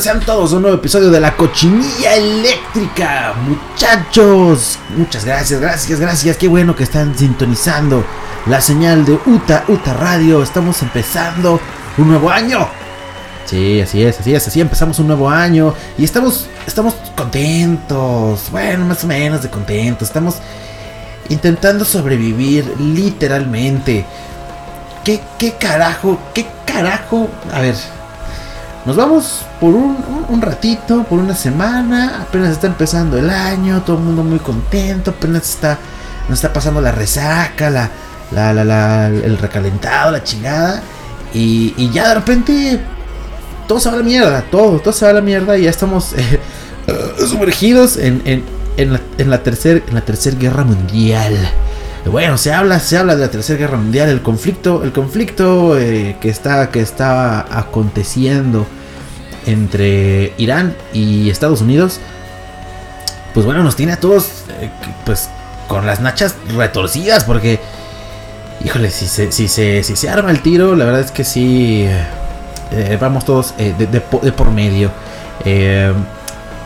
Sean todos un nuevo episodio de la cochinilla eléctrica. Muchachos, muchas gracias, gracias, gracias. Qué bueno que están sintonizando la señal de UTA, UTA Radio. Estamos empezando un nuevo año. Sí, así es, así es, así empezamos un nuevo año y estamos, estamos contentos. Bueno, más o menos de contentos. Estamos intentando sobrevivir literalmente. ¿Qué, qué carajo? ¿Qué carajo? A ver, nos vamos por un, un, ratito, por una semana. Apenas está empezando el año, todo el mundo muy contento. Apenas está, nos está pasando la resaca, la, la, la, la el recalentado, la chingada. Y, y, ya de repente todo se va a la mierda, todo, todo se va a la mierda. Y ya estamos eh, uh, sumergidos en, en, en, la, en la tercera en la tercer guerra mundial. Bueno, se habla, se habla de la tercera guerra mundial, el conflicto, el conflicto eh, que está, que está aconteciendo entre Irán y Estados Unidos. Pues bueno, nos tiene a todos, eh, pues, con las nachas retorcidas, porque, híjole, si se, si se, si se arma el tiro, la verdad es que sí, eh, vamos todos de, por medio.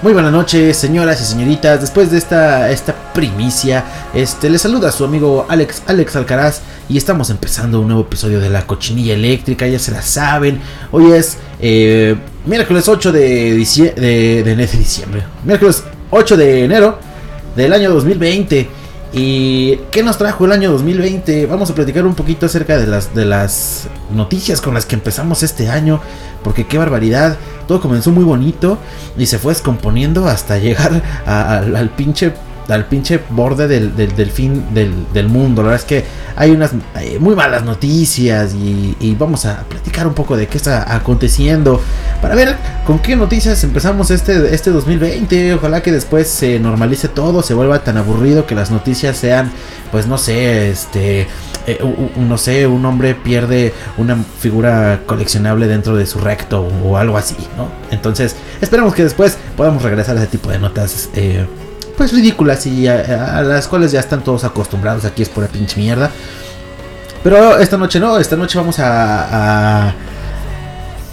Muy buenas noches, señoras y señoritas. Después de esta, esta primicia, este, les saluda su amigo Alex, Alex Alcaraz. Y estamos empezando un nuevo episodio de la cochinilla eléctrica. Ya se la saben. Hoy es eh, miércoles 8 de, dicie de, de, diciembre. Miércoles 8 de enero del año 2020. ¿Y qué nos trajo el año 2020? Vamos a platicar un poquito acerca de las, de las noticias con las que empezamos este año. Porque qué barbaridad. Todo comenzó muy bonito y se fue descomponiendo hasta llegar al pinche al pinche borde del, del, fin del, del, mundo. La verdad es que hay unas hay muy malas noticias y, y, vamos a platicar un poco de qué está aconteciendo para ver con qué noticias empezamos este, este 2020. Ojalá que después se normalice todo, se vuelva tan aburrido que las noticias sean, pues no sé, este... Eh, no sé, un hombre pierde una figura coleccionable dentro de su recto o, algo así, ¿no? Entonces, esperamos que después podamos regresar a ese tipo de notas eh, pues ridículas y a, a, las cuales ya están todos acostumbrados. Aquí es pura pinche mierda. Pero esta noche no, esta noche vamos a,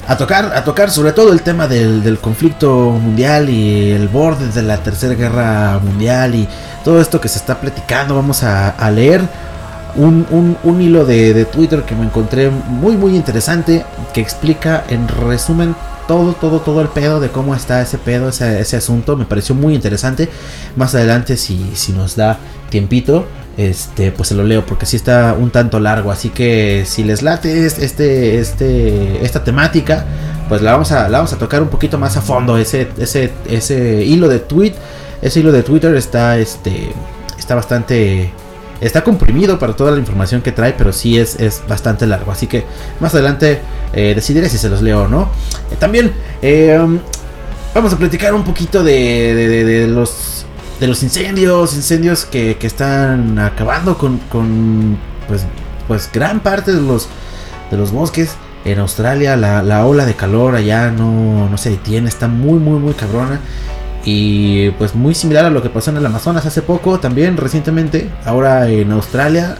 a, tocar, a tocar sobre todo el tema del, del, conflicto mundial y el borde de la tercera guerra mundial y todo esto que se está platicando. Vamos a leer un, un, un hilo de, de Twitter que me encontré muy muy interesante que explica en resumen todo, todo, todo el pedo de cómo está ese pedo, ese, ese asunto. Me pareció muy interesante. Más adelante, si, si nos da tiempito, este, pues se lo leo porque sí está un tanto largo. Así que si les late este, este, esta temática, pues la vamos a, la vamos a tocar un poquito más a fondo. Ese, ese, ese hilo de tweet, ese hilo de Twitter está, este, está bastante Está comprimido para toda la información que trae, pero sí es, es bastante largo. Así que más adelante eh, decidiré si se los leo o no. Eh, también eh, vamos a platicar un poquito de, de, de, de, los de los incendios, incendios que, que están acabando con, con pues, pues gran parte de los, de los bosques. En Australia la, la ola de calor allá no, no se detiene, está muy muy muy cabrona. Y pues muy similar a lo que pasó en el Amazonas hace poco, también recientemente, ahora en Australia.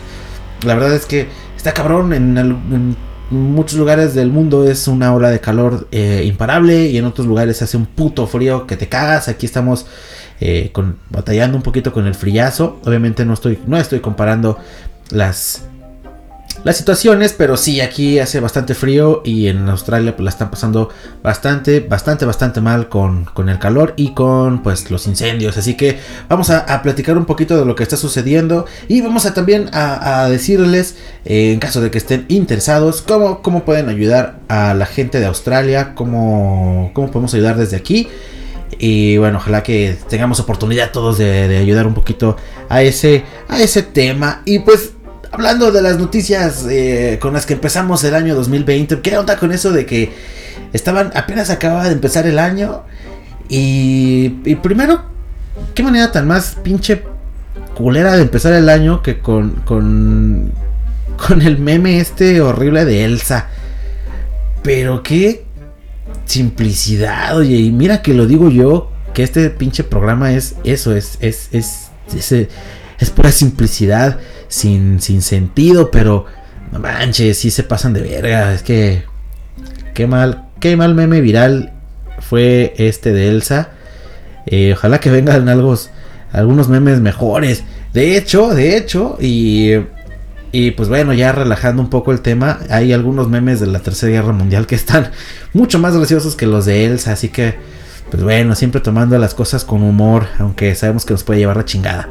La verdad es que está cabrón, en, muchos lugares del mundo es una ola de calor eh, imparable y en otros lugares hace un puto frío que te cagas. Aquí estamos eh, batallando un poquito con el friazo. Obviamente no estoy, no estoy comparando las las situaciones, pero sí, aquí hace bastante frío y en Australia pues la están pasando bastante, bastante, bastante mal con, con el calor y con pues los incendios. Así que vamos a, platicar un poquito de lo que está sucediendo y vamos a también a, a decirles, eh, en caso de que estén interesados, cómo, cómo pueden ayudar a la gente de Australia, cómo, cómo podemos ayudar desde aquí. Y bueno, ojalá que tengamos oportunidad todos de, de ayudar un poquito a ese, a ese tema. Y pues hablando de las noticias eh, con las que empezamos el año 2020, ¿qué onda con eso de que estaban, apenas acababa de empezar el año? Y, y primero, qué manera tan más pinche culera de empezar el año que con, con, con el meme este horrible de Elsa. Pero qué simplicidad, oye, y mira que lo digo yo, que este pinche programa es eso, es, es, es, es, es pura simplicidad, sin, sin sentido, pero no manches, sí se pasan de verga, es que qué mal, qué mal meme viral fue este de Elsa. Eh, ojalá que vengan algo, algunos memes mejores. De hecho, de hecho, y, y pues bueno, ya relajando un poco el tema, hay algunos memes de la Tercera Guerra Mundial que están mucho más graciosos que los de Elsa, así que, pues bueno, siempre tomando las cosas con humor, aunque sabemos que nos puede llevar la chingada.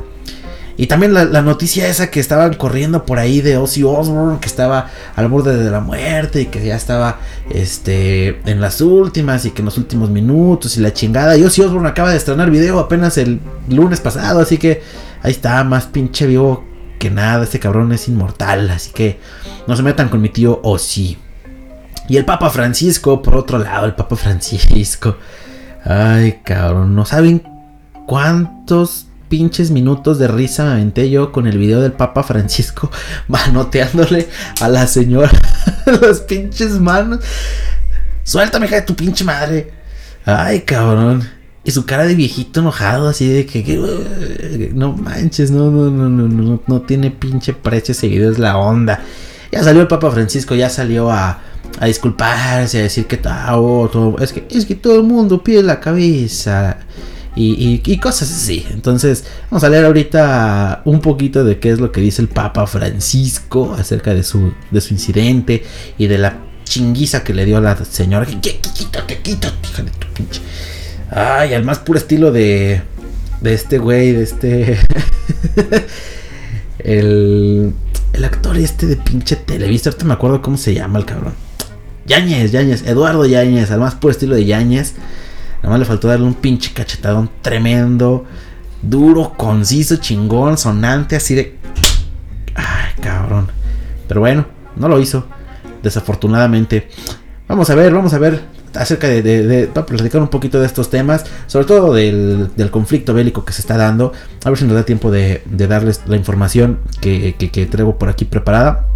Y también la, noticia esa que estaban corriendo por ahí de Ozzy Osbourne, que estaba al borde de la muerte y que ya estaba este, en las últimas y que en los últimos minutos y la chingada. Y Ozzy Osbourne acaba de estrenar video apenas el lunes pasado, así que ahí está, más pinche vivo que nada. Este cabrón es inmortal, así que no se metan con mi tío Ozzy. Y el Papa Francisco, por otro lado, el Papa Francisco. Ay, cabrón, no saben cuántos pinches minutos de risa me aventé yo con el video del Papa Francisco manoteándole a la señora las pinches manos. Suéltame, hija de tu pinche madre. Ay, cabrón. Y su cara de viejito enojado, así de que, que no manches, no, no, no, no, no, no tiene pinche precio seguido, es la onda. Ya salió el Papa Francisco, ya salió a, a disculparse, a decir que todo, es que es que todo el mundo pide la cabeza. Y, y, cosas así. Entonces, vamos a leer ahorita un poquito de qué es lo que dice el Papa Francisco acerca de su, de su incidente y de la chinguiza que le dio a la señora. Quítate, quítate, hija de tu pinche. Ay, al más puro estilo de, de este güey, de este. el, el actor este de pinche televisa. Ahorita me acuerdo cómo se llama el cabrón. Yañez, Yañez, Eduardo Yañez, al más puro estilo de Yañez. Nada más le faltó darle un pinche cachetadón tremendo, duro, conciso, chingón, sonante, así de. Ay, cabrón. Pero bueno, no lo hizo. Desafortunadamente. Vamos a ver, vamos a ver acerca de, de, de, para platicar un poquito de estos temas, sobre todo del, del, conflicto bélico que se está dando. A ver si nos da tiempo de, de darles la información que, que, que traigo por aquí preparada.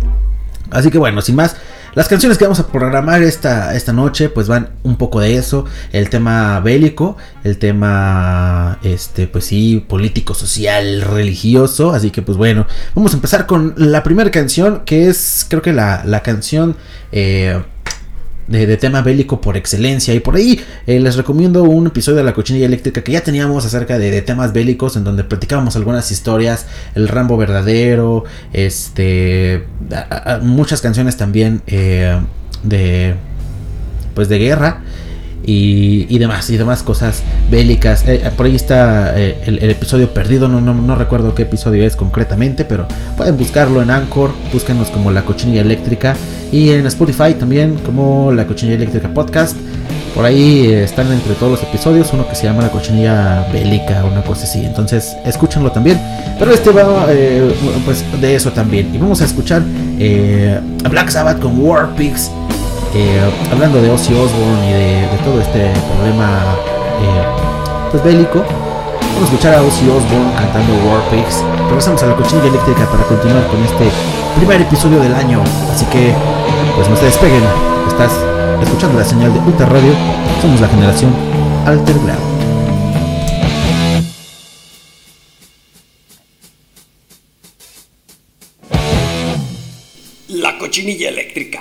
Así que bueno, sin más, las canciones que vamos a programar esta, esta noche pues van un poco de eso, el tema bélico, el tema, este, pues sí, político, social, religioso, así que pues bueno, vamos a empezar con la primera canción que es creo que la, la canción... Eh, de, de, tema bélico por excelencia. Y por ahí eh, les recomiendo un episodio de la cochinilla eléctrica que ya teníamos acerca de, temas bélicos en donde platicábamos algunas historias, el Rambo verdadero, este, muchas canciones también eh, de, pues de guerra. Y, y, demás, y demás cosas bélicas. Eh, por ahí está eh, el, episodio perdido, no, no, no, recuerdo qué episodio es concretamente, pero pueden buscarlo en Anchor, búsquenos como La Cochinilla Eléctrica y en Spotify también como La Cochinilla Eléctrica Podcast. Por ahí eh, están entre todos los episodios uno que se llama La Cochinilla Bélica, una cosa así. Entonces, escúchenlo también. Pero este va eh, pues de eso también. Y vamos a escuchar eh, Black Sabbath con War Pigs. Eh, hablando de Ozzy Osbourne y de, todo este problema eh, pues bélico. Vamos a escuchar a Ozzy Osbourne cantando War Pigs. Regresamos a la cochinilla eléctrica para continuar con este primer episodio del año. Así que, pues no se despeguen. Estás escuchando la señal de Ultra Radio. Somos la generación Alter Ground. La cochinilla eléctrica.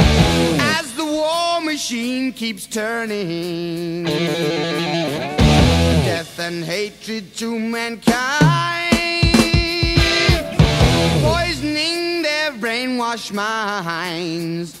war machine keeps turning. Death and hatred to mankind, poisoning their brains brainwash minds.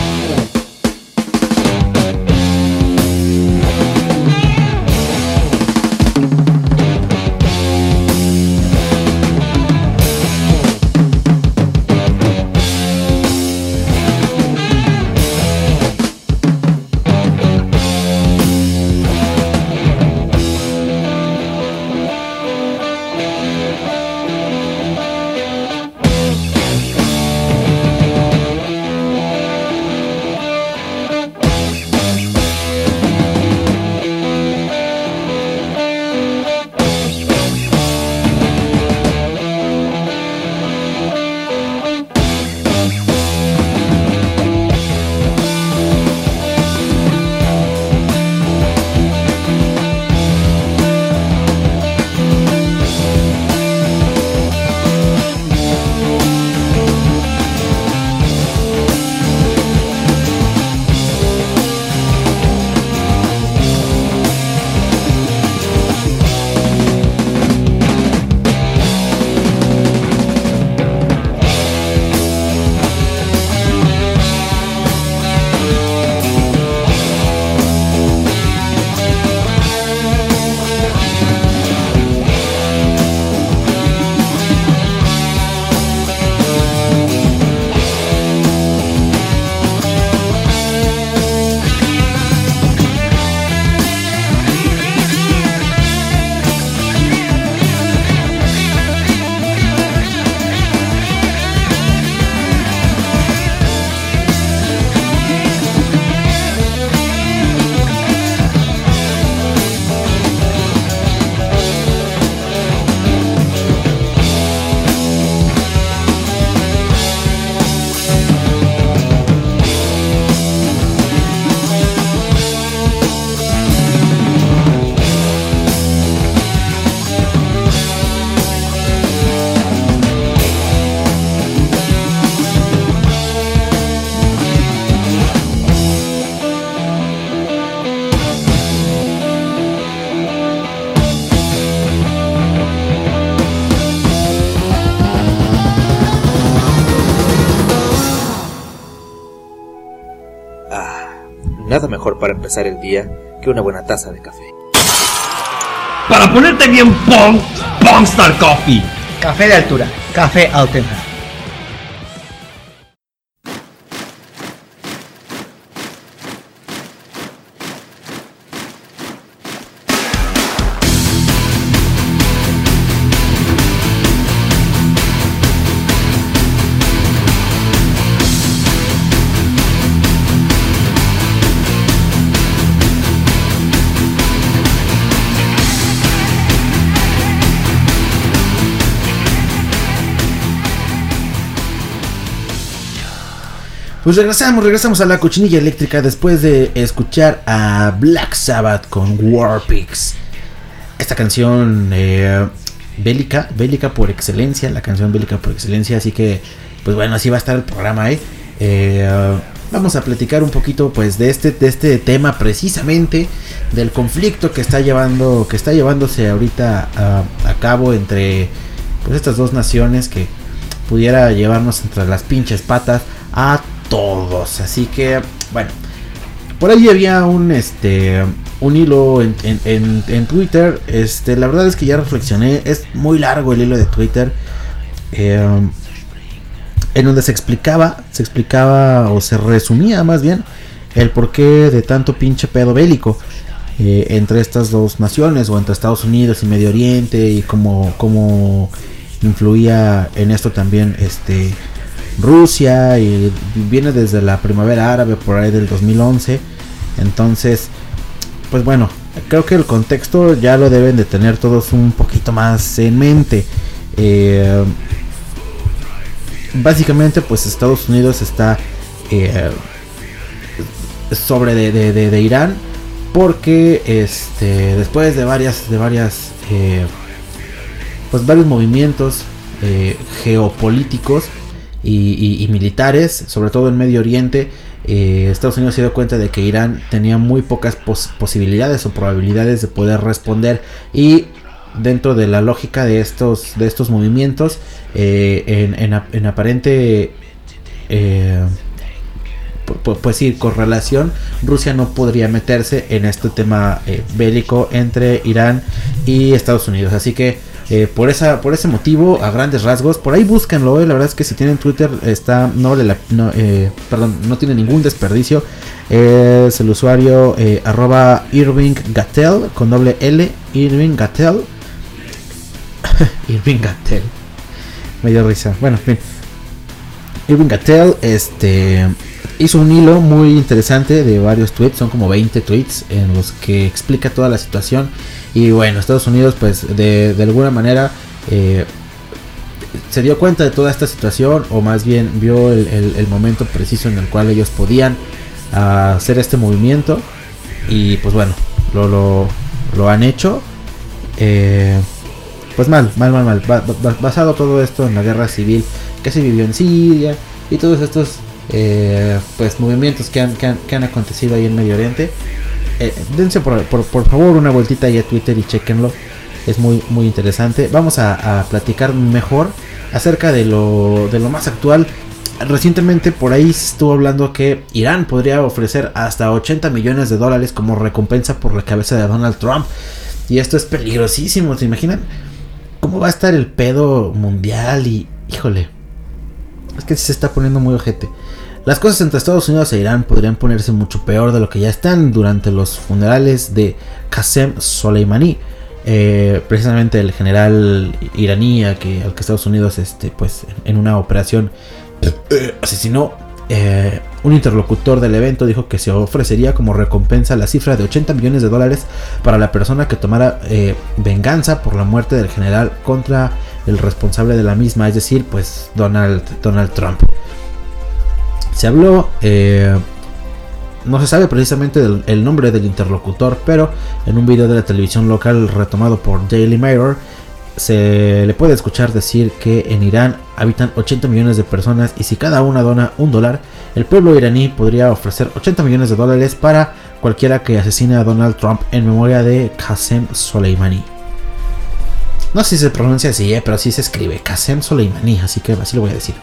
Empezar el día que una buena taza de café. Para ponerte bien Pong, Pongstar Coffee. Café de altura, café auténtico. Pues regresamos, regresamos a la cochinilla eléctrica después de escuchar a Black Sabbath con Warpix. Esta canción eh, bélica, bélica por excelencia, la canción bélica por excelencia, así que pues bueno, así va a estar el programa, ¿eh? Eh, vamos a platicar un poquito pues de este, de este tema precisamente, del conflicto que está llevando, que está llevándose ahorita a, a cabo entre pues estas dos naciones que pudiera llevarnos entre las pinches patas a todos. Así que, bueno, por ahí había un este un hilo en, en- en- Twitter. Este, la verdad es que ya reflexioné. Es muy largo el hilo de Twitter. eh, en donde se explicaba, se explicaba o se resumía más bien el porqué de tanto pinche pedo bélico eh, entre estas dos naciones o entre Estados Unidos y Medio Oriente y cómo, cómo influía en esto también este Rusia y viene desde la primavera árabe por ahí del 2011 entonces pues bueno creo que el contexto ya lo deben de tener todos un poquito más en mente. Eh, básicamente pues Estados Unidos está eh, sobre de, de- de- Irán porque este después de varias de varias eh, pues varios movimientos geopolíticos y, militares sobre todo en Medio Oriente eh, Estados Unidos se dio cuenta de que Irán tenía muy pocas pos- posibilidades o probabilidades de poder responder y dentro de la lógica de estos de estos movimientos eh, en, en ap- en aparente eh, pu- pu- pues sí, correlación, Rusia no podría meterse en este tema eh, bélico entre Irán y Estados Unidos. Así que eh, por esa por ese motivo, a grandes rasgos, por ahí búsquenlo. eh, la verdad es que si tienen Twitter está no la- no, eh, perdón no tiene ningún desperdicio. Es el usuario arroba Irving Gattel con doble L Irving Gattel. Irving Gattel. Me dio risa. Bueno, en fin. Irving Gattel este, hizo un hilo muy interesante de varios tweets, son como 20 tweets en los que explica toda la situación. Y bueno, Estados Unidos pues de, de alguna manera eh, se dio cuenta de toda esta situación o más bien vio el, el- momento preciso en el cual ellos podían ah, hacer este movimiento. Y pues bueno, lo, lo, lo han hecho. Eh, pues mal, mal, mal, mal. Ba- ba- basado todo esto en la guerra civil que se vivió en Siria y todos estos eh, pues movimientos que, han, que han acontecido ahí en Medio Oriente. Eh, dense por, por, por favor una vueltita ahí a Twitter y chequenlo. Es muy, muy interesante. Vamos a, a platicar mejor acerca de lo, de lo más actual. Recientemente por ahí se estuvo hablando que Irán podría ofrecer hasta 80 millones de dólares como recompensa por la cabeza de Donald Trump. Y esto es peligrosísimo, ¿se imaginan? ¿Cómo va a estar el pedo mundial? Y, híjole, es que se está poniendo muy ojete. Las cosas entre Estados Unidos e Irán podrían ponerse mucho peor de lo que ya están durante los funerales de Qasem Soleimani. Eh, precisamente el general iraní al que Estados Unidos este, pues, en una operación eh, asesinó. eh, un interlocutor del evento dijo que se ofrecería como recompensa la cifra de 80 millones de dólares para la persona que tomara venganza por la muerte del general contra el responsable de la misma, es decir, pues Donald, Donald Trump. Se habló, eh, no se sabe precisamente el nombre del interlocutor, pero en un video de la televisión local retomado por Daily Mirror, se le puede escuchar decir que en Irán habitan 80 millones de personas y si cada una dona un dólar, el pueblo iraní podría ofrecer 80 millones de dólares para cualquiera que asesine a Donald Trump en memoria de Qasem Soleimani. No sé si se pronuncia así, eh, pero sí se escribe Qasem Soleimani, así que así lo voy a decir.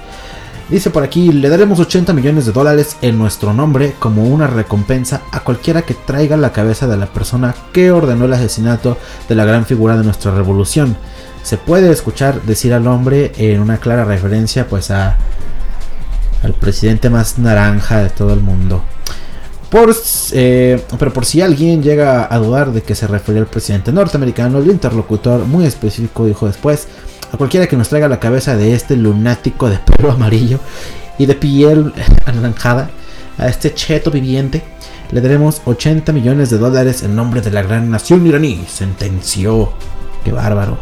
Dice por aquí, le daremos 80 millones de dólares en nuestro nombre como una recompensa a cualquiera que traiga la cabeza de la persona que ordenó el asesinato de la gran figura de nuestra revolución. Se puede escuchar decir al hombre en una clara referencia pues a al presidente más naranja de todo el mundo. Por, eh, pero por si alguien llega a dudar de que se refería al presidente norteamericano, el interlocutor muy específico dijo después, a cualquiera que nos traiga la cabeza de este lunático de pelo amarillo y de piel anaranjada, a este cheto viviente, le daremos 80 millones de dólares en nombre de la gran nación iraní, sentenció. Qué bárbaro.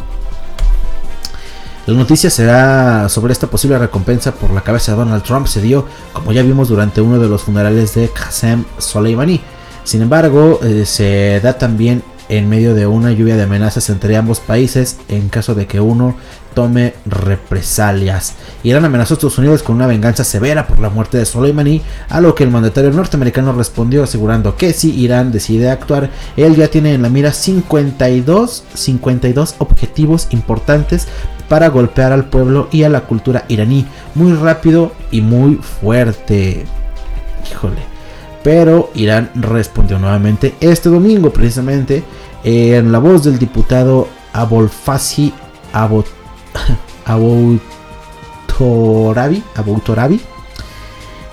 La noticia será sobre esta posible recompensa por la cabeza de Donald Trump se dio, como ya vimos durante uno de los funerales de Qasem Soleimani. Sin embargo, eh, se da también en medio de una lluvia de amenazas entre ambos países en caso de que uno tome represalias. Irán amenazó a Estados Unidos con una venganza severa por la muerte de Soleimani, a lo que el mandatario norteamericano respondió asegurando que si Irán decide actuar, él ya tiene en la mira 52, 52 objetivos importantes para golpear al pueblo y a la cultura iraní muy rápido y muy fuerte. Híjole. Pero Irán respondió nuevamente este domingo, precisamente, en la voz del diputado Abolfasi Aboutorabi, Aboutorabi.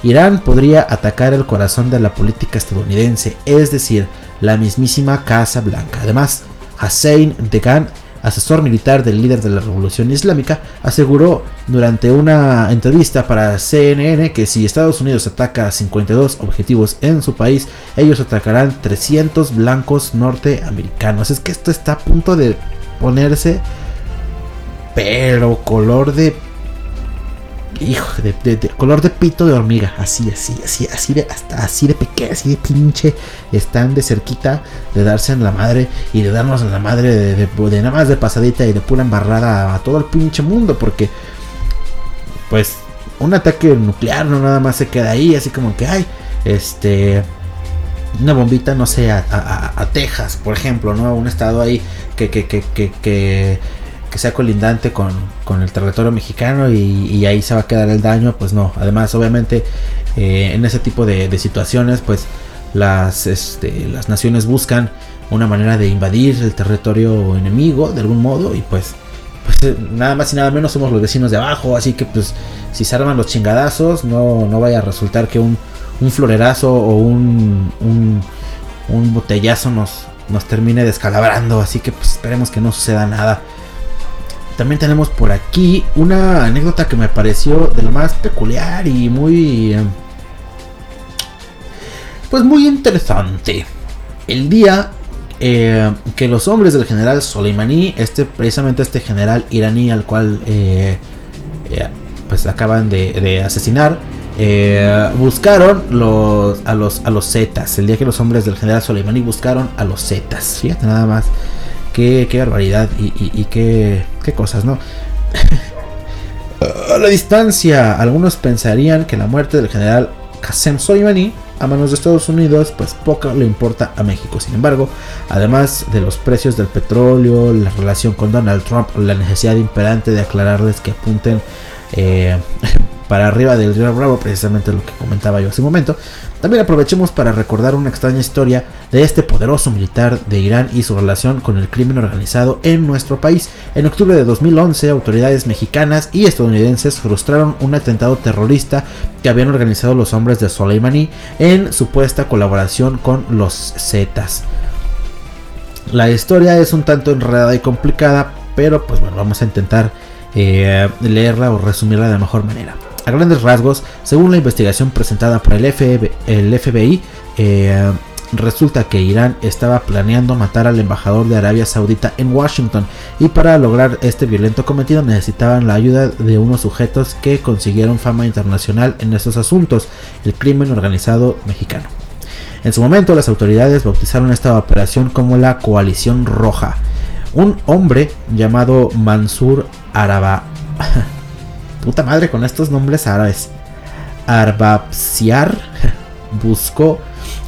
Irán podría atacar el corazón de la política estadounidense, es decir, la mismísima Casa Blanca. Además, Hussein Degan, asesor militar del líder de la revolución islámica, aseguró durante una entrevista para CNN que si Estados Unidos ataca 52 objetivos en su país, ellos atacarán 300 blancos norteamericanos. Es que esto está a punto de ponerse, pero color de hijo de, color de pito de hormiga así así así así de hasta así de pequeño así de pinche están de cerquita de darse en la madre y de darnos en la madre de, nada más de pasadita y de pura embarrada a todo el pinche mundo porque pues un ataque nuclear no nada más se queda ahí así como que hay este una bombita, no sé, a Texas, por ejemplo, ¿no? Un estado ahí que, que, que, que, que, que sea colindante con, con el territorio mexicano y, ahí se va a quedar el daño, pues no. Además, obviamente, eh, en ese tipo de, de situaciones, pues las, este, las naciones buscan una manera de invadir el territorio enemigo de algún modo y pues pues eh, nada más y nada menos somos los vecinos de abajo, así que pues si se arman los chingadazos, no, no vaya a resultar que un, un florerazo o un, un, un botellazo nos, nos termine descalabrando, así que pues esperemos que no suceda nada. También tenemos por aquí una anécdota que me pareció de lo más peculiar y muy... eh, Pues muy interesante. El día eh, que los hombres del general Soleimani, este, precisamente este general iraní al cual eh, eh, pues acaban de, asesinar, eh, buscaron los, a los a los Zetas. El día que los hombres del general Soleimani buscaron a los Zetas. Fíjate nada más. Qué, qué barbaridad y, qué cosas, ¿no? A la distancia, algunos pensarían que la muerte del general Qasem Soleimani a manos de Estados Unidos, pues poco le importa a México. Sin embargo, además de los precios del petróleo, la relación con Donald Trump, la necesidad imperante de aclararles que apunten eh, para arriba del río Bravo, precisamente lo que comentaba yo hace un momento. También aprovechemos para recordar una extraña historia de este poderoso militar de Irán y su relación con el crimen organizado en nuestro país. En octubre de 2011, autoridades mexicanas y estadounidenses frustraron un atentado terrorista que habían organizado los hombres de Soleimani en supuesta colaboración con los Zetas. La historia es un tanto enredada y complicada, pero pues bueno, vamos a intentar eh, leerla o resumirla de la mejor manera. A grandes rasgos, según la investigación presentada por el, FB el FBI, eh, resulta que Irán estaba planeando matar al embajador de Arabia Saudita en Washington y para lograr este violento cometido necesitaban la ayuda de unos sujetos que consiguieron fama internacional en estos asuntos, el crimen organizado mexicano. En su momento las autoridades bautizaron esta operación como la Coalición Roja. Un hombre llamado Mansur Araba... Puta madre con estos nombres árabes. Arbabsiar buscó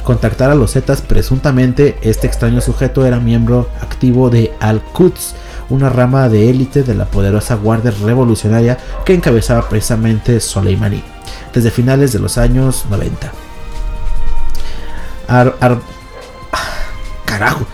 contactar a los Zetas. Presuntamente este extraño sujeto era miembro activo de Al-Quds, una rama de élite de la poderosa Guardia Revolucionaria que encabezaba precisamente Soleimani, desde finales de los años 90. Ar- Ar- carajo.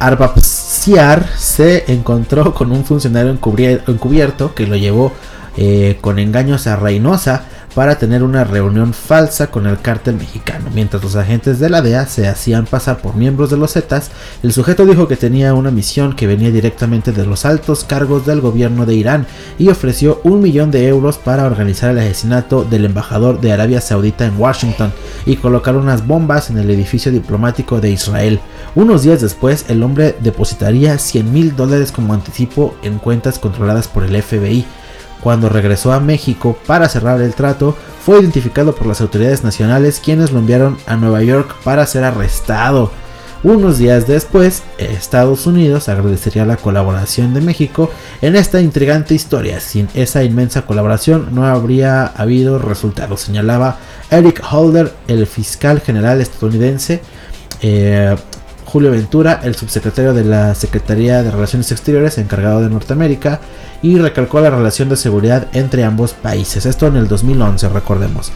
Arbapsiar se encontró con un funcionario encubierto que lo llevó eh, con engaños a Reynosa para tener una reunión falsa con el cártel mexicano. Mientras los agentes de la DEA se hacían pasar por miembros de los Zetas, el sujeto dijo que tenía una misión que venía directamente de los altos cargos del gobierno de Irán y ofreció un millón de euros para organizar el asesinato del embajador de Arabia Saudita en Washington y colocar unas bombas en el edificio diplomático de Israel. Unos días después, el hombre depositaría 100 mil dólares como anticipo en cuentas controladas por el FBI. Cuando regresó a México para cerrar el trato, fue identificado por las autoridades nacionales quienes lo enviaron a Nueva York para ser arrestado. Unos días después, Estados Unidos agradecería la colaboración de México en esta intrigante historia. Sin esa inmensa colaboración no habría habido resultados, señalaba Eric Holder, el fiscal general estadounidense. Eh, Julio Ventura, el subsecretario de la Secretaría de Relaciones Exteriores encargado de Norteamérica, y recalcó la relación de seguridad entre ambos países. Esto en el 2011, recordemos.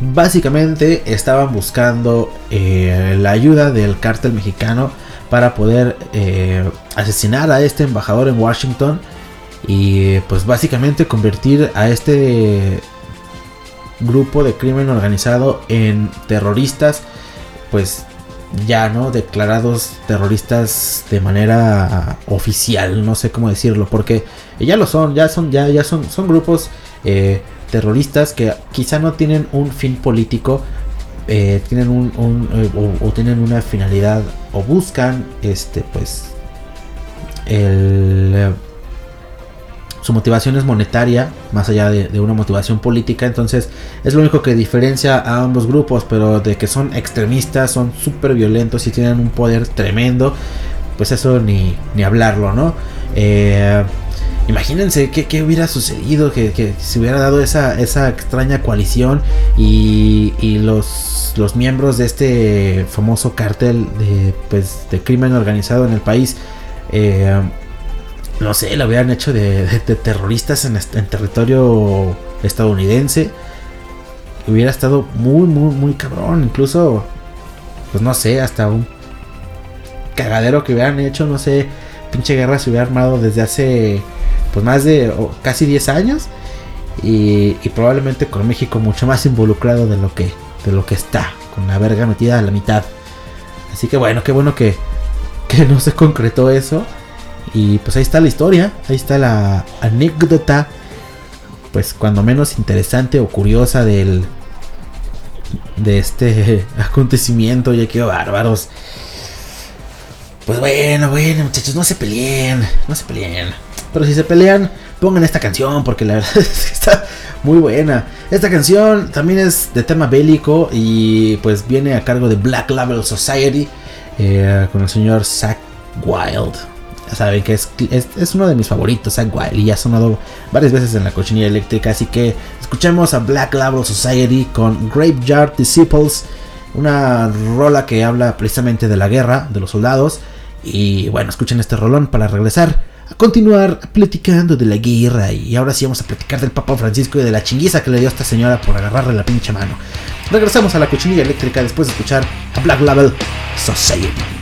Básicamente estaban buscando eh, la ayuda del cártel mexicano para poder eh, asesinar a este embajador en Washington y pues básicamente convertir a este grupo de crimen organizado en terroristas pues ya no declarados terroristas de manera oficial no sé cómo decirlo porque ya lo son ya son ya ya son son grupos eh, terroristas que quizá no tienen un fin político eh, tienen un, eh, o, o tienen una finalidad o buscan este pues el su motivación es monetaria, más allá de, de, una motivación política. Entonces es lo único que diferencia a ambos grupos, pero de que son extremistas, son súper violentos y tienen un poder tremendo, pues eso ni, ni hablarlo, ¿no? Eh, imagínense qué, qué, hubiera sucedido, que, que, se hubiera dado esa, esa extraña coalición y, y los, los, miembros de este famoso cártel de, pues, de crimen organizado en el país. Eh, no sé, lo hubieran hecho de, de, terroristas en, territorio estadounidense. Hubiera estado muy, muy, muy cabrón. Incluso, pues no sé, hasta un cagadero que hubieran hecho, no sé, pinche guerra se hubiera armado desde hace, pues más de casi 10 años. Y, y, probablemente con México mucho más involucrado de lo que, de lo que está, con la verga metida a la mitad. Así que bueno, qué bueno que, que no se concretó eso. Y pues ahí está la historia, ahí está la anécdota, pues cuando menos interesante o curiosa del de este acontecimiento, ya que bárbaros. Pues bueno, bueno, muchachos, no se peleen, no se peleen. Pero si se pelean, pongan esta canción porque la verdad es que está muy buena. Esta canción también es de tema bélico y pues viene a cargo de Black Label Society eh, con el señor Zack Wild saben que es, es, uno de mis favoritos, Zack Wild, y ya ha sonado varias veces en la cochinilla eléctrica. Así que escuchemos a Black Label Society con Graveyard Disciples, una rola que habla precisamente de la guerra, de los soldados. Y bueno, escuchen este rolón para regresar a continuar platicando de la guerra. Y ahora sí vamos a platicar del Papa Francisco y de la chinguiza que le dio a esta señora por agarrarle la pinche mano. Regresamos a la cochinilla eléctrica después de escuchar a Black Label Society.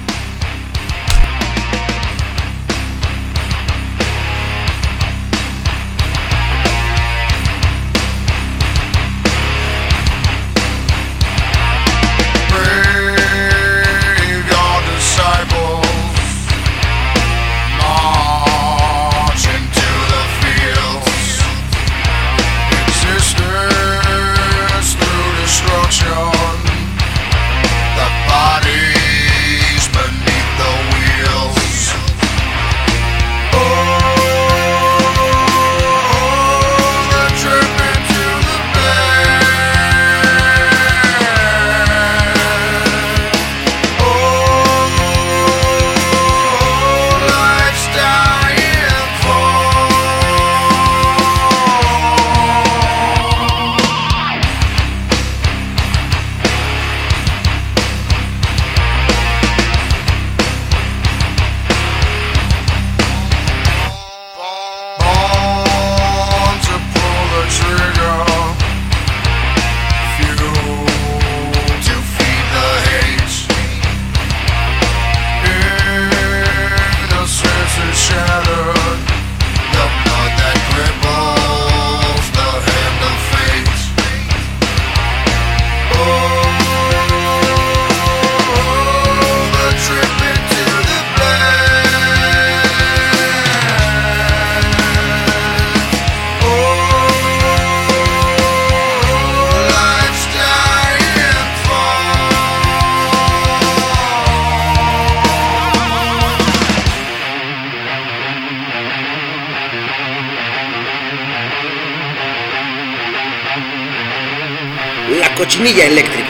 La cochinilla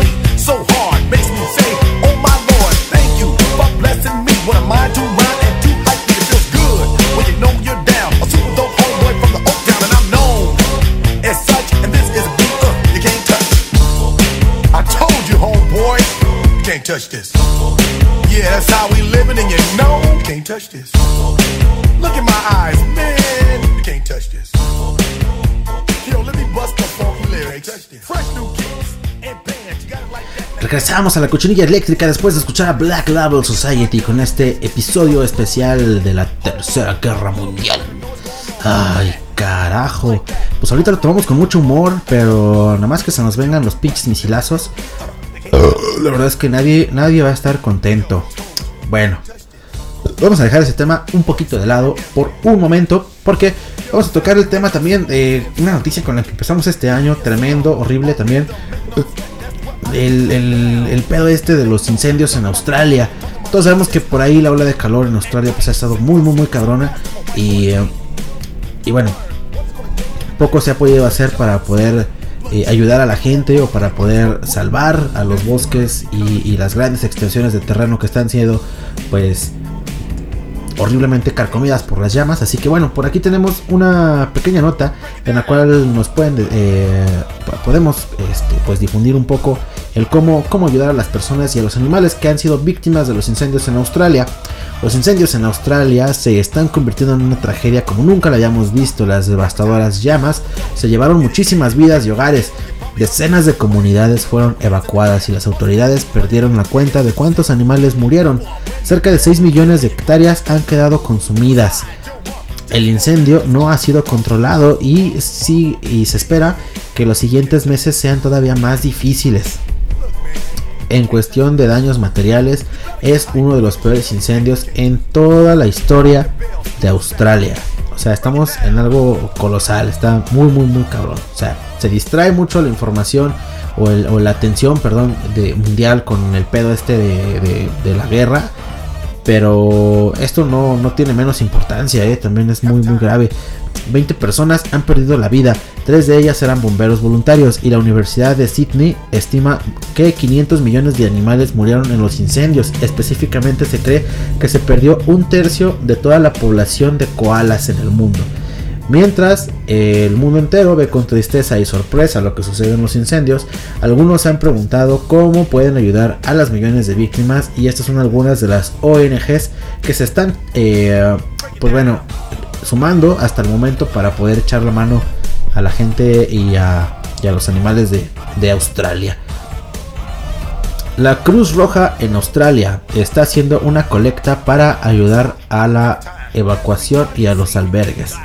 Regresamos a la cochinilla eléctrica después de escuchar a Black Label Society con este episodio especial de la Tercera Guerra Mundial. Ay, carajo. Pues ahorita lo tomamos con mucho humor, pero nada más que se nos vengan los pinches misilazos. La verdad es que nadie, nadie va a estar contento. Bueno, vamos a dejar ese tema un poquito de lado por un momento, porque vamos a tocar el tema también de una noticia con la que empezamos este año, tremendo, horrible también. El, el- el pedo este de los incendios en Australia. Todos sabemos que por ahí la ola de calor en Australia pues ha estado muy, muy, muy cabrona. Y, eh, y bueno, poco se ha podido hacer para poder eh, ayudar a la gente o para poder salvar a los bosques y, las grandes extensiones de terreno que están siendo pues horriblemente carcomidas por las llamas. Así que bueno, por aquí tenemos una pequeña nota en la cual nos pueden eh, po- podemos este, pues difundir un poco el cómo, cómo ayudar a las personas y a los animales que han sido víctimas de los incendios en Australia. Los incendios en Australia se están convirtiendo en una tragedia como nunca la habíamos visto. Las devastadoras llamas se llevaron muchísimas vidas y hogares. Decenas de comunidades fueron evacuadas y las autoridades perdieron la cuenta de cuántos animales murieron. Cerca de 6 millones de hectáreas han quedado consumidas. El incendio no ha sido controlado y, sí, y se espera que los siguientes meses sean todavía más difíciles. En cuestión de daños materiales, es uno de los peores incendios en toda la historia de Australia. O sea, estamos en algo colosal, está muy, muy, muy cabrón. O sea, se distrae mucho la información o, el- o la atención, perdón, de mundial con el pedo este de, la guerra. Pero esto no, no tiene menos importancia, ¿eh? también es muy muy grave. 20 personas han perdido la vida, tres de ellas eran bomberos voluntarios y la Universidad de Sydney estima que 500 millones de animales murieron en los incendios. Específicamente se cree que se perdió un tercio de toda la población de koalas en el mundo. Mientras el mundo entero ve con tristeza y sorpresa lo que sucede en los incendios, algunos han preguntado cómo pueden ayudar a las millones de víctimas y estas son algunas de las ONGs que se están, eh, pues bueno, sumando hasta el momento para poder echar la mano a la gente y a, los animales de Australia. La Cruz Roja en Australia está haciendo una colecta para ayudar a la evacuación y a los albergues.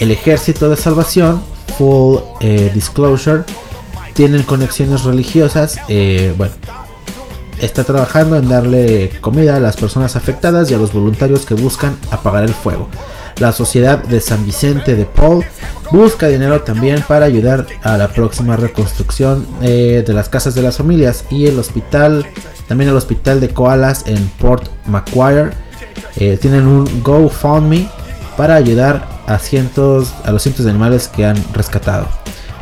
El Ejército de Salvación, Full eh, Disclosure, tienen conexiones religiosas. eh, bueno, está trabajando en darle comida a las personas afectadas y a los voluntarios que buscan apagar el fuego. La Sociedad de San Vicente de Paul busca dinero también para ayudar a la próxima reconstrucción eh, de las casas de las familias y el hospital, también el hospital de koalas en Port Macquarie. eh, tienen un GoFundMe para ayudar a a los cientos de animales que han rescatado.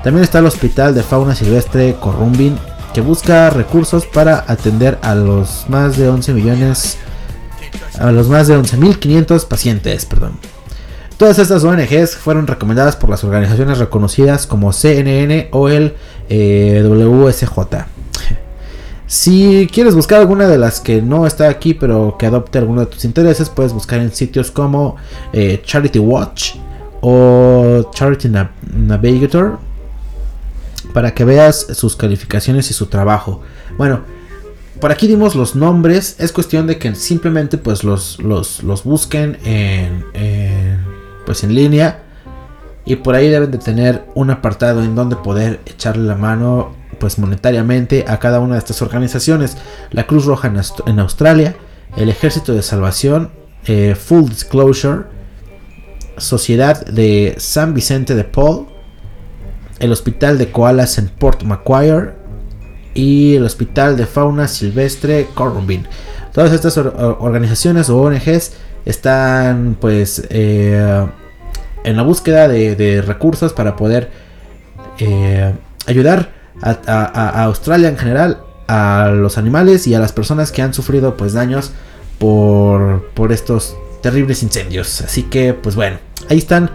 También está el Hospital de Fauna Silvestre Corrumbin que busca recursos para atender a los más de 11 millones a los más de 11.500 pacientes, perdón. Todas estas ONGs fueron recomendadas por las organizaciones reconocidas como CNN o el eh, WSJ. Si quieres buscar alguna de las que no está aquí, pero que adopte alguno de tus intereses, puedes buscar en sitios como eh, Charity Watch o Charity Nav- Navigator para que veas sus calificaciones y su trabajo. Bueno, por aquí dimos los nombres. Es cuestión de que simplemente pues los, los, los busquen en, en, pues en línea. Y por ahí deben de tener un apartado en donde poder echarle la mano pues monetariamente a cada una de estas organizaciones. La Cruz Roja en, Aust- en Australia, el Ejército de Salvación, eh, Full Disclosure, Sociedad de San Vicente de Paul, el Hospital de Koalas en Port Macquarie y el Hospital de Fauna Silvestre Corrumbin. Todas estas or- or- organizaciones o ONGs están pues eh, en la búsqueda de, de recursos para poder eh, ayudar a, Australia en general, a los animales y a las personas que han sufrido pues daños por, por estos terribles incendios. Así que pues bueno, ahí están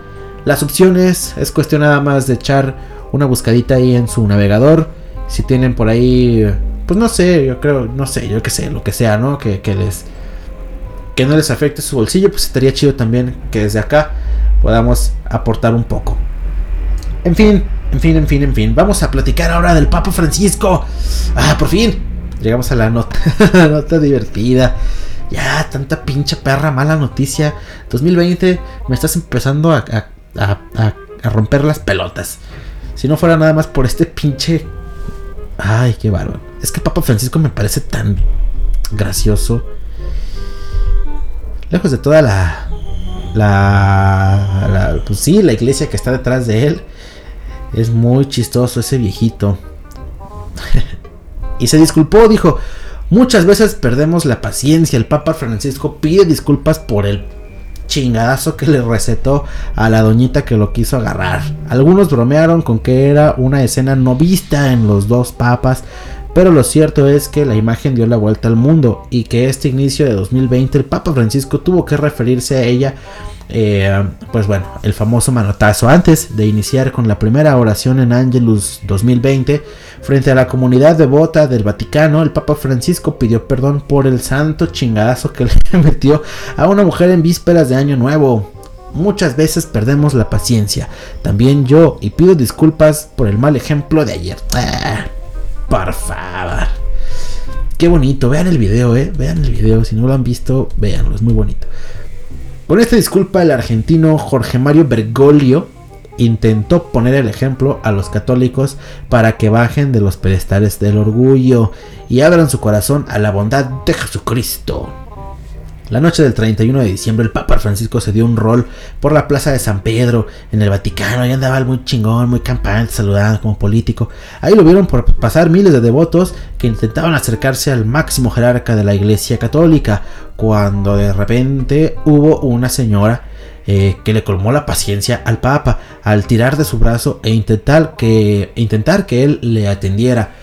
las opciones. Es cuestión nada más de echar una buscadita ahí en su navegador. Si tienen por ahí, pues no sé, yo creo, no sé, yo qué sé, lo que sea, ¿no? Que, que les que no les afecte su bolsillo, pues estaría chido también que desde acá podamos aportar un poco. En fin, en fin, en fin, en fin. Vamos a platicar ahora del Papa Francisco. Ah, por fin. Llegamos a la nota, nota divertida. Ya, tanta pinche perra mala noticia. 2020 me estás empezando a, a- a- a- romper las pelotas. Si no fuera nada más por este pinche... Ay, qué bárbaro. Es que Papa Francisco me parece tan gracioso. Lejos de toda la... La... la- pues sí, la iglesia que está detrás de él. Es muy chistoso ese viejito. y se disculpó, dijo, muchas veces perdemos la paciencia. El Papa Francisco pide disculpas por el chingadazo que le recetó a la doñita que lo quiso agarrar. Algunos bromearon con que era una escena no vista en los dos papas, pero lo cierto es que la imagen dio la vuelta al mundo y que este inicio de 2020 el Papa Francisco tuvo que referirse a ella eh, pues bueno, el famoso manotazo. Antes de iniciar con la primera oración en Angelus 2020, frente a la comunidad devota del Vaticano, el Papa Francisco pidió perdón por el santo chingadazo que le metió a una mujer en vísperas de Año Nuevo. Muchas veces perdemos la paciencia, también yo, y pido disculpas por el mal ejemplo de ayer. Ah, por favor. Qué bonito, vean el video, eh. Vean el video, si no lo han visto, véanlo, es muy bonito. Con esta disculpa, el argentino Jorge Mario Bergoglio intentó poner el ejemplo a los católicos para que bajen de los pedestales del orgullo y abran su corazón a la bondad de Jesucristo. La noche del 31 de diciembre el Papa Francisco se dio un rol por la plaza de San Pedro en el Vaticano y andaba muy chingón, muy campante, saludando como político. Ahí lo vieron por pasar miles de devotos que intentaban acercarse al máximo jerarca de la Iglesia Católica, cuando de repente hubo una señora eh, que le colmó la paciencia al Papa al tirar de su brazo e intentar que, intentar que él le atendiera.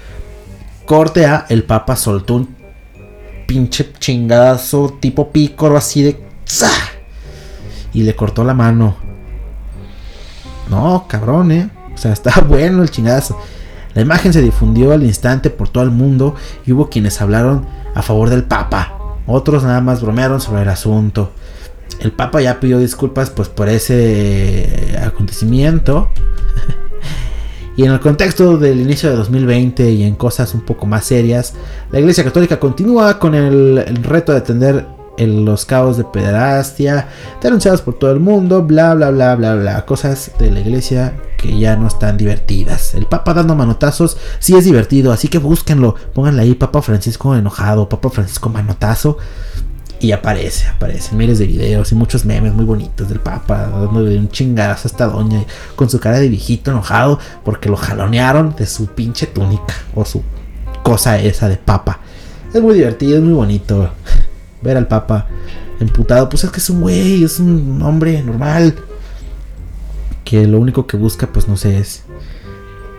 Corte A, el Papa soltó un pinche chingadazo tipo pícoro así de y le cortó la mano. No, cabrón, eh. O sea, está bueno el chingadazo. La imagen se difundió al instante por todo el mundo y hubo quienes hablaron a favor del Papa. Otros nada más bromearon sobre el asunto. El Papa ya pidió disculpas pues por ese acontecimiento. Y en el contexto del inicio de 2020 y en cosas un poco más serias, la Iglesia Católica continúa con el, reto de atender los caos de pederastia denunciados por todo el mundo, bla bla bla bla bla, cosas de la Iglesia que ya no están divertidas. El Papa dando manotazos sí es divertido, así que búsquenlo, pónganle ahí Papa Francisco enojado, Papa Francisco manotazo Y aparece, aparecen miles de videos y muchos memes muy bonitos del Papa, dándole un chingazo a esta doña con su cara de viejito enojado porque lo jalonearon de su pinche túnica o su cosa esa de Papa. Es muy divertido, es muy bonito ver al Papa emputado. Pues es que es un güey, es un hombre normal que lo único que busca, pues no sé, es,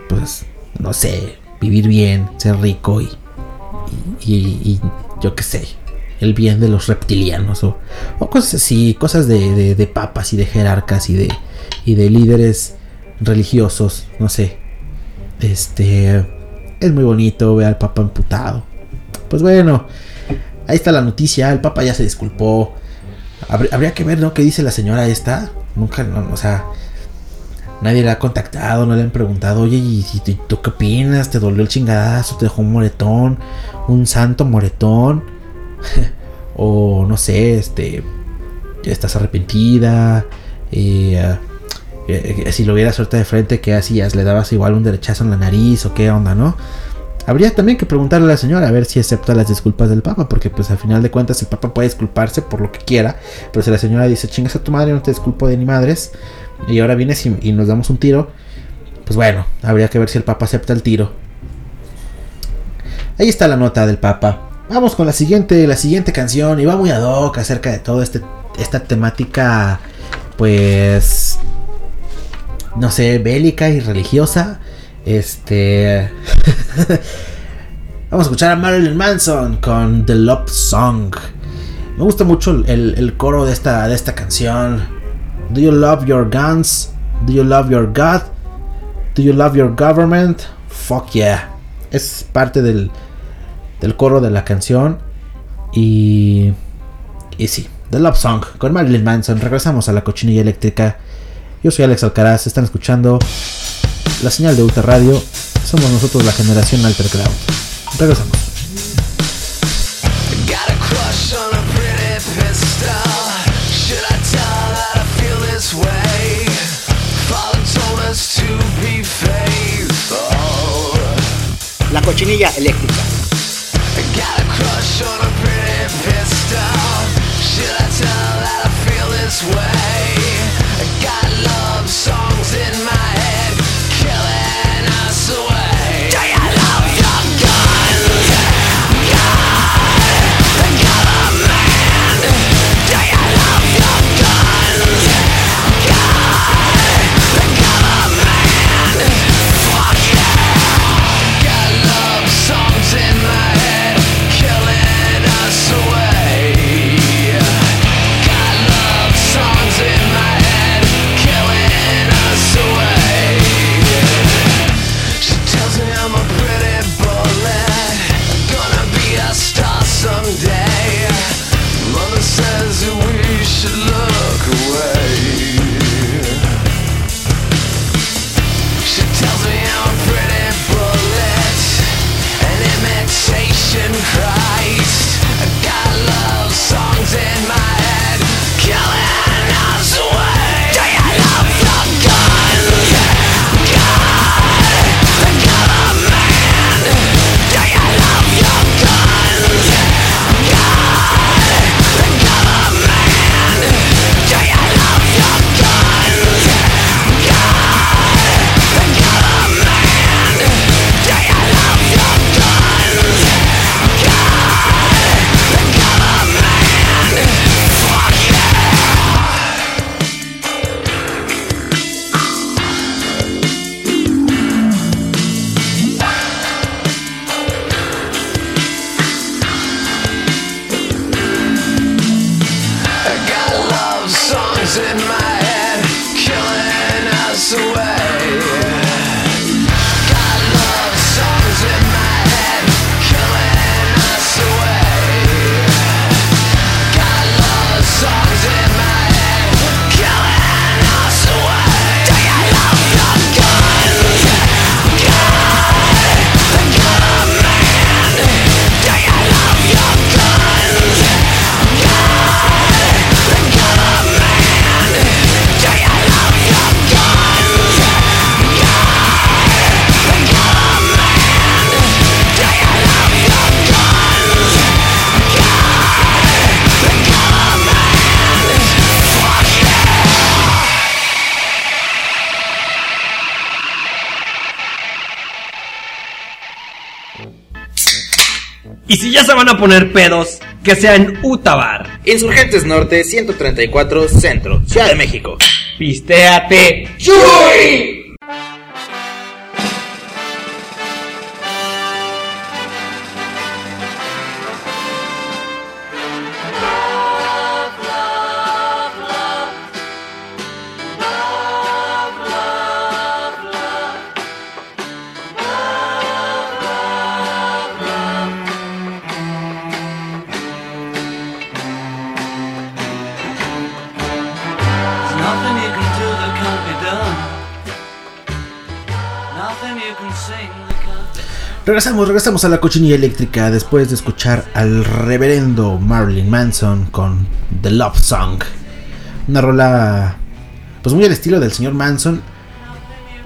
pues, no sé, vivir bien, ser rico y- y yo qué sé, el bien de los reptilianos o, o cosas así, cosas de, de- papas y de jerarcas y de, y de líderes religiosos, no sé. Este, es muy bonito ver al papa emputado. Pues bueno, ahí está la noticia, el papa ya se disculpó. Habr- habría que ver, ¿no? ¿Qué dice la señora esta? Nunca, no, o sea, Nadie le ha contactado, no le han preguntado, oye, ¿y, y tú qué opinas? ¿Te dolió el chingadazo? ¿Te dejó un moretón? ¿Un santo moretón? o no sé, este, ¿estás arrepentida? Eh, ah, eh, eh, si lo hubieras suelta de frente, ¿qué hacías? ¿Le dabas igual un derechazo en la nariz o qué onda, no? Habría también que preguntarle a la señora a ver si acepta las disculpas del Papa, porque pues al final de cuentas el Papa puede disculparse por lo que quiera, pero si la señora dice, chingas a tu madre, no te disculpo de ni madres, y ahora vienes y, y nos damos un tiro, pues bueno, habría que ver si el Papa acepta el tiro. Ahí está la nota del Papa. Vamos con la siguiente, la siguiente canción, y va muy ad hoc acerca de todo este, esta temática, pues, no sé, bélica y religiosa. Este. Vamos a escuchar a Marilyn Manson con The Love Song. Me gusta mucho el, el coro de esta, de esta canción. Do you love your guns? Do you love your God? Do you love your government? Fuck yeah. Es parte del, del coro de la canción. Y. Y sí, The Love Song con Marilyn Manson. Regresamos a la cochinilla eléctrica. Yo soy Alex Alcaraz. Están escuchando la señal de Ultra Radio. Somos nosotros la generación Alterground. Regresamos. Got a crush Y si ya se van a poner pedos, que sea en Utabar. Insurgentes Norte 134 Centro, Ciudad de México. Pistéate. There's Regresamos, regresamos a la cochinilla eléctrica después de escuchar al reverendo Marilyn Manson con The Love Song. Una rola, pues muy al estilo del señor Manson,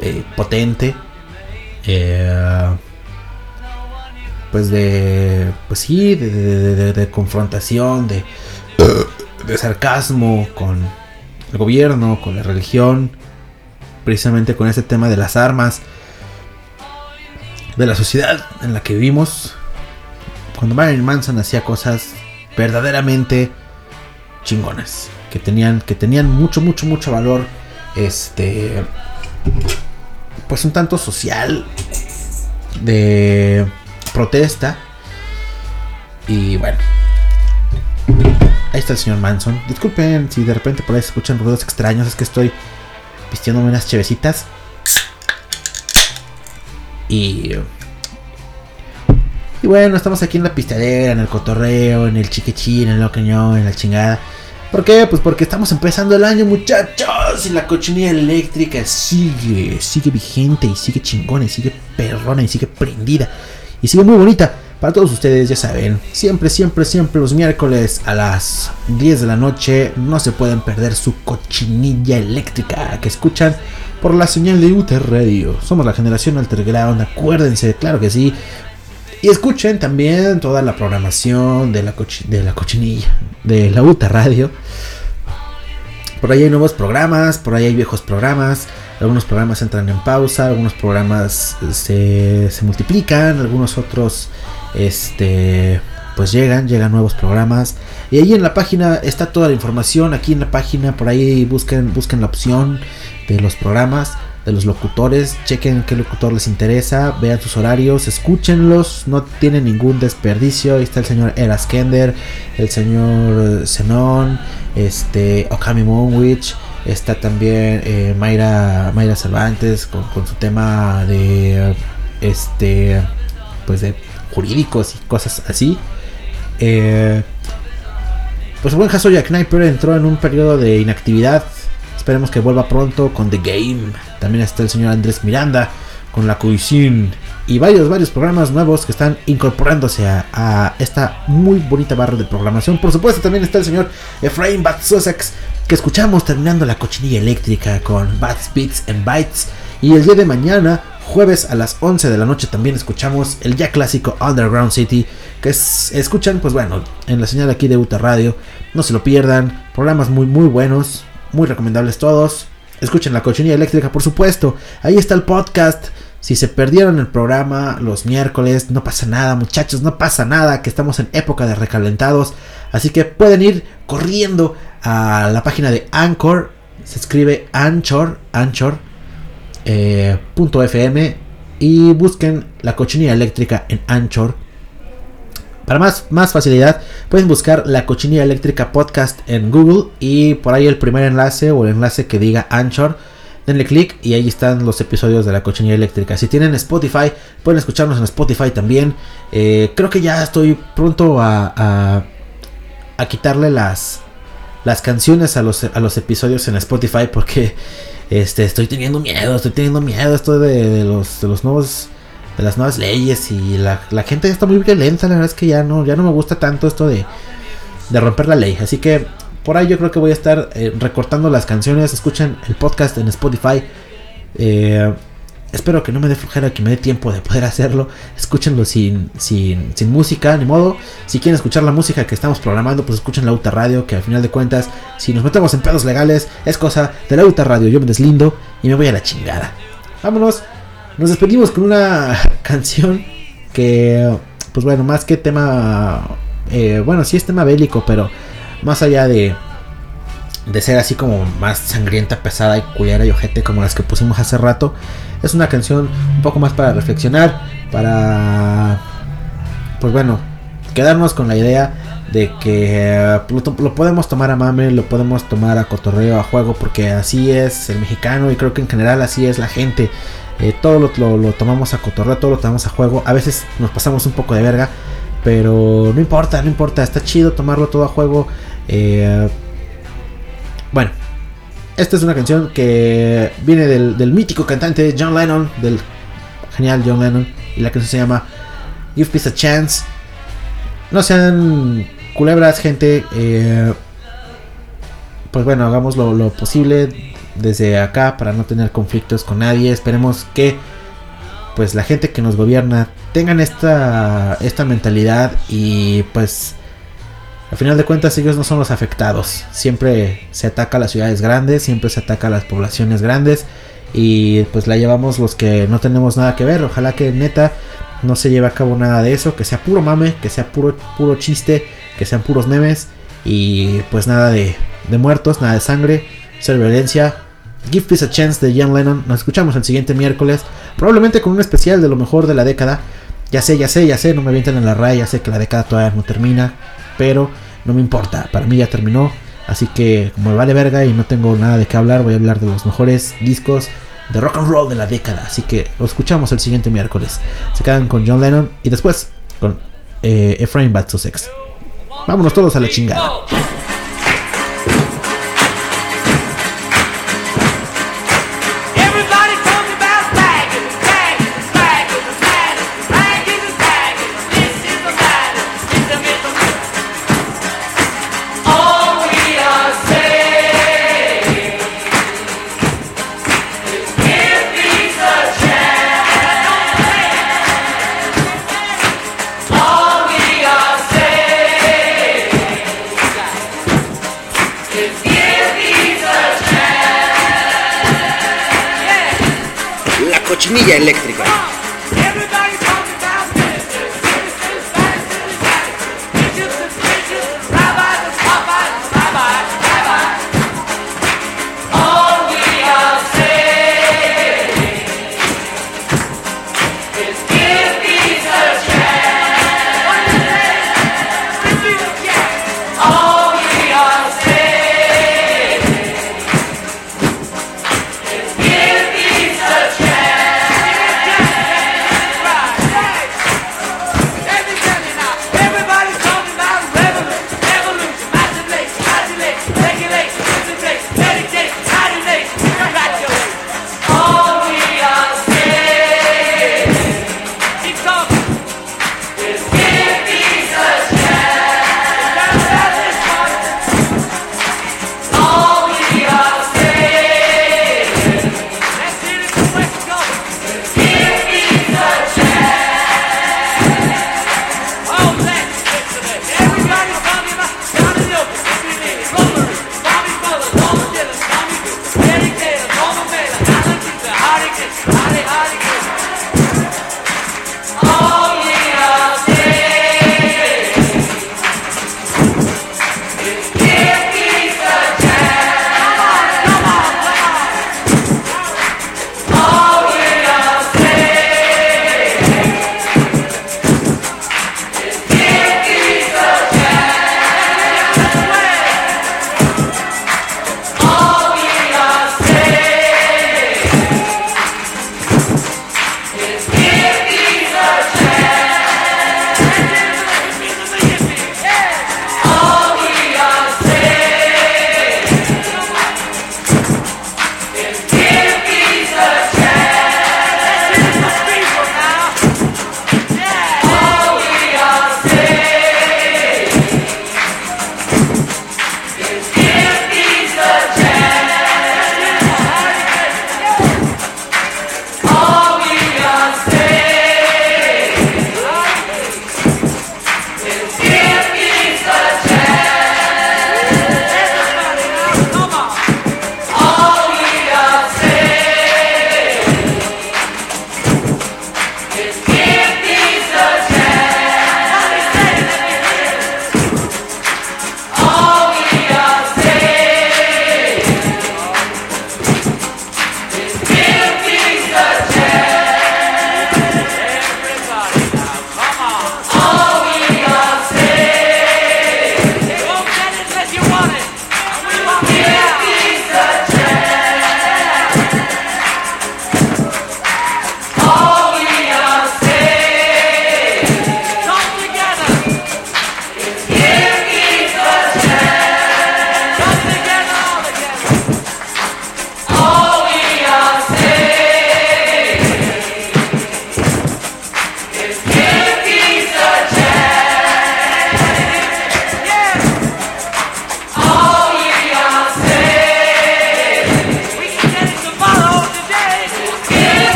eh, potente, eh, pues de, pues sí, de, de- confrontación, de, de sarcasmo con el gobierno, con la religión, precisamente con ese tema de las armas de la sociedad en la que vivimos. Cuando Marilyn Manson hacía cosas verdaderamente chingonas, que tenían que tenían mucho mucho mucho valor este pues un tanto social de protesta. Y bueno ahí está el señor Manson. Disculpen si de repente por ahí se escuchan ruidos extraños es que estoy vistiéndome unas chevecitas y. Y bueno, estamos aquí en la pistadera, en el cotorreo, en el chiquichín, en el locañón, en la chingada. ¿Por qué? Pues porque estamos empezando el año, muchachos. Y la cochinilla eléctrica sigue, sigue vigente y sigue chingona y sigue perrona y sigue prendida. Y sigue muy bonita. Para todos ustedes, ya saben, siempre, siempre, siempre los miércoles a las 10 de la noche no se pueden perder su cochinilla eléctrica que escuchan por la señal de UTR Radio. Somos la generación Alterground, acuérdense, claro que sí. Y escuchen también toda la programación de la, de la cochinilla, de la UTA Radio. Por ahí hay nuevos programas, por ahí hay viejos programas. Algunos programas entran en pausa, algunos programas se, se multiplican, algunos otros este pues llegan, llegan nuevos programas. Y ahí en la página está toda la información. Aquí en la página, por ahí busquen, busquen la opción de los programas, de los locutores. Chequen qué locutor les interesa, vean sus horarios, escúchenlos. No tienen ningún desperdicio. Ahí está el señor Eras Kender, el señor Zenon, este, Okami Monwich. Está también eh, Mayra, Mayra Cervantes con, con su tema de este pues de jurídicos y cosas así. Eh, pues el buen Jack Kniper entró en un periodo de inactividad. Esperemos que vuelva pronto con The Game. También está el señor Andrés Miranda con la Cuisine. Y varios, varios programas nuevos que están incorporándose a, esta muy bonita barra de programación. Por supuesto, también está el señor Efraín Bat Sussex, que escuchamos terminando la cochinilla eléctrica con Bats, Beats and Bytes. Y el día de mañana, jueves a las 11 de la noche, también escuchamos el ya clásico Underground City. Que es- escuchan, pues bueno, en la señal aquí de Uta Radio. No se lo pierdan. Programas muy, muy buenos. Muy recomendables todos. Escuchen la cochinilla eléctrica, por supuesto. Ahí está el podcast. Si se perdieron el programa los miércoles, no pasa nada, muchachos, no pasa nada, que estamos en época de recalentados. Así que pueden ir corriendo a la página de Anchor. Se escribe Anchor, Anchor, eh, .fm y busquen la cochinilla eléctrica en Anchor. Para más, más facilidad, pueden buscar la cochinilla eléctrica podcast en Google y por ahí el primer enlace o el enlace que diga Anchor. Denle clic y ahí están los episodios de la cochinilla eléctrica. Si tienen Spotify, pueden escucharnos en Spotify también. Eh, creo que ya estoy pronto a, a, a quitarle las, las canciones a los, a los episodios en Spotify porque este, estoy teniendo miedo, estoy teniendo miedo esto de, los, de los nuevos de las nuevas leyes y la, la gente está muy violenta, la verdad es que ya no, ya no me gusta tanto esto de, de romper la ley. Así que por ahí yo creo que voy a estar eh, recortando las canciones. Escuchen el podcast en Spotify. Eh, espero que no me dé flojera, que me dé tiempo de poder hacerlo. Escúchenlo sin, sin, sin música, ni modo. Si quieren escuchar la música que estamos programando, pues escuchen la UTA Radio, que al final de cuentas, si nos metemos en pedos legales, es cosa de la UTA Radio. Yo me deslindo y me voy a la chingada. Vámonos. Nos despedimos con una canción que pues bueno, más que tema, eh, bueno, sí es tema bélico, pero más allá de, de ser así como más sangrienta, pesada y culera y ojete como las que pusimos hace rato, es una canción un poco más para reflexionar, para, pues bueno, quedarnos con la idea de que eh, lo, podemos tomar a mame, lo podemos tomar a cotorreo, a juego, porque así es el mexicano y creo que en general así es la gente. Eh, todo lo, lo- lo tomamos a cotorreo, todo lo tomamos a juego. A veces nos pasamos un poco de verga, pero no importa, no importa, está chido tomarlo todo a juego. Eh, bueno, esta es una canción que viene del, del mítico cantante John Lennon, del genial John Lennon, y la canción se llama Give Peace a Chance. No sean culebras, gente. eh, pues bueno, hagamos lo, lo posible desde acá para no tener conflictos con nadie. Esperemos que pues la gente que nos gobierna tengan esta, esta mentalidad y pues al final de cuentas ellos no son los afectados. Siempre se ataca a las ciudades grandes, siempre se ataca a las poblaciones grandes y pues la llevamos los que no tenemos nada que ver. Ojalá que neta no se lleve a cabo nada de eso, que sea puro mame, que sea puro, puro chiste, que sean puros memes y pues nada de, de muertos, nada de sangre, cero violencia. Give Peace a Chance de John Lennon. Nos escuchamos el siguiente miércoles, probablemente con un especial de lo mejor de la década. Ya sé, ya sé, ya sé, no me avienten en la raya, ya sé que la década todavía no termina, pero no me importa, para mí ya terminó. Así que como me vale verga y no tengo nada de qué hablar, voy a hablar de los mejores discos de rock and roll de la década. Así que lo escuchamos el siguiente miércoles. Se quedan con John Lennon y después con eh, Efraín Bad Sussex. Vámonos todos a la chingada.